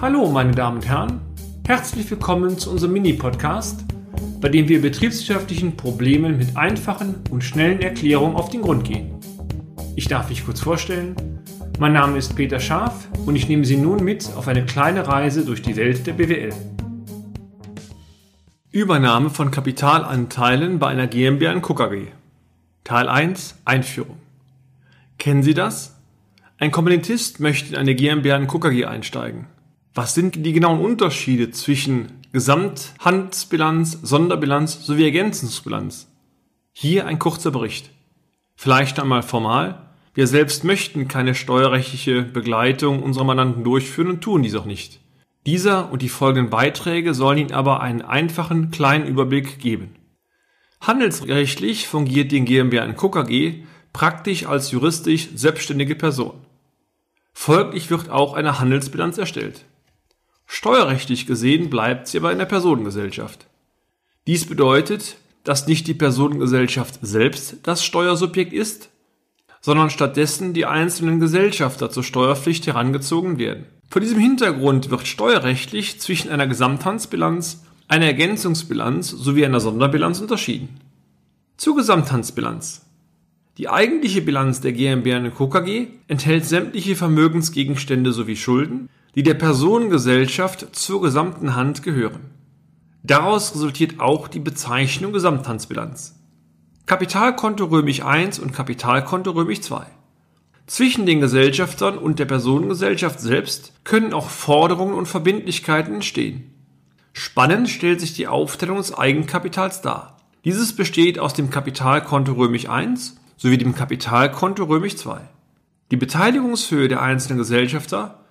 Hallo, meine Damen und Herren. Herzlich willkommen zu unserem Mini-Podcast, bei dem wir betriebswirtschaftlichen Problemen mit einfachen und schnellen Erklärungen auf den Grund gehen. Ich darf mich kurz vorstellen. Mein Name ist Peter Scharf und ich nehme Sie nun mit auf eine kleine Reise durch die Welt der BWL. Übernahme von Kapitalanteilen bei einer GmbH in KKG. Teil 1 Einführung. Kennen Sie das? Ein Komponentist möchte in eine GmbH in KKG einsteigen. Was sind die genauen Unterschiede zwischen Gesamthandelsbilanz, Sonderbilanz sowie Ergänzungsbilanz? Hier ein kurzer Bericht. Vielleicht einmal formal. Wir selbst möchten keine steuerrechtliche Begleitung unserer Mandanten durchführen und tun dies auch nicht. Dieser und die folgenden Beiträge sollen Ihnen aber einen einfachen kleinen Überblick geben. Handelsrechtlich fungiert die GmbH in KKG praktisch als juristisch selbstständige Person. Folglich wird auch eine Handelsbilanz erstellt. Steuerrechtlich gesehen bleibt sie aber in der Personengesellschaft. Dies bedeutet, dass nicht die Personengesellschaft selbst das Steuersubjekt ist, sondern stattdessen die einzelnen Gesellschafter zur Steuerpflicht herangezogen werden. Vor diesem Hintergrund wird steuerrechtlich zwischen einer Gesamthandsbilanz, einer Ergänzungsbilanz sowie einer Sonderbilanz unterschieden. Zur Gesamthandsbilanz. Die eigentliche Bilanz der GmbH und. KG enthält sämtliche Vermögensgegenstände sowie Schulden, die der Personengesellschaft zur gesamten Hand gehören. Daraus resultiert auch die Bezeichnung Gesamthandsbilanz. Kapitalkonto römisch 1 und Kapitalkonto römisch 2. Zwischen den Gesellschaftern und der Personengesellschaft selbst können auch Forderungen und Verbindlichkeiten entstehen. Spannend stellt sich die Aufteilung des Eigenkapitals dar. Dieses besteht aus dem Kapitalkonto römisch 1 sowie dem Kapitalkonto römisch 2. Die Beteiligungshöhe der einzelnen Gesellschafter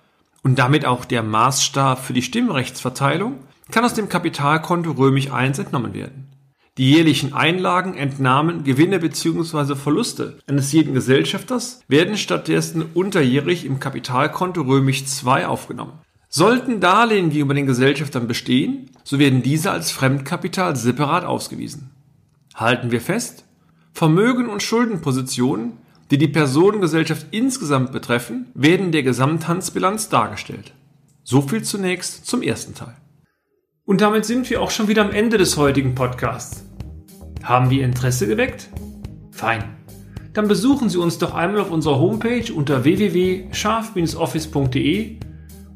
und damit auch der Maßstab für die Stimmrechtsverteilung kann aus dem Kapitalkonto römisch 1 entnommen werden. Die jährlichen Einlagen, Entnahmen, Gewinne bzw. Verluste eines jeden Gesellschafters werden stattdessen unterjährig im Kapitalkonto römisch 2 aufgenommen. Sollten Darlehen gegenüber den Gesellschaftern bestehen, so werden diese als Fremdkapital separat ausgewiesen. Halten wir fest, Vermögen und Schuldenpositionen die die Personengesellschaft insgesamt betreffen, werden der Gesamthandsbilanz dargestellt. So viel zunächst zum ersten Teil. Und damit sind wir auch schon wieder am Ende des heutigen Podcasts. Haben wir Interesse geweckt? Fein. Dann besuchen Sie uns doch einmal auf unserer Homepage unter www.scharf-office.de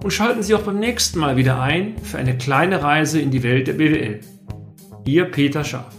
und schalten Sie auch beim nächsten Mal wieder ein für eine kleine Reise in die Welt der BWL. Ihr Peter Scharf.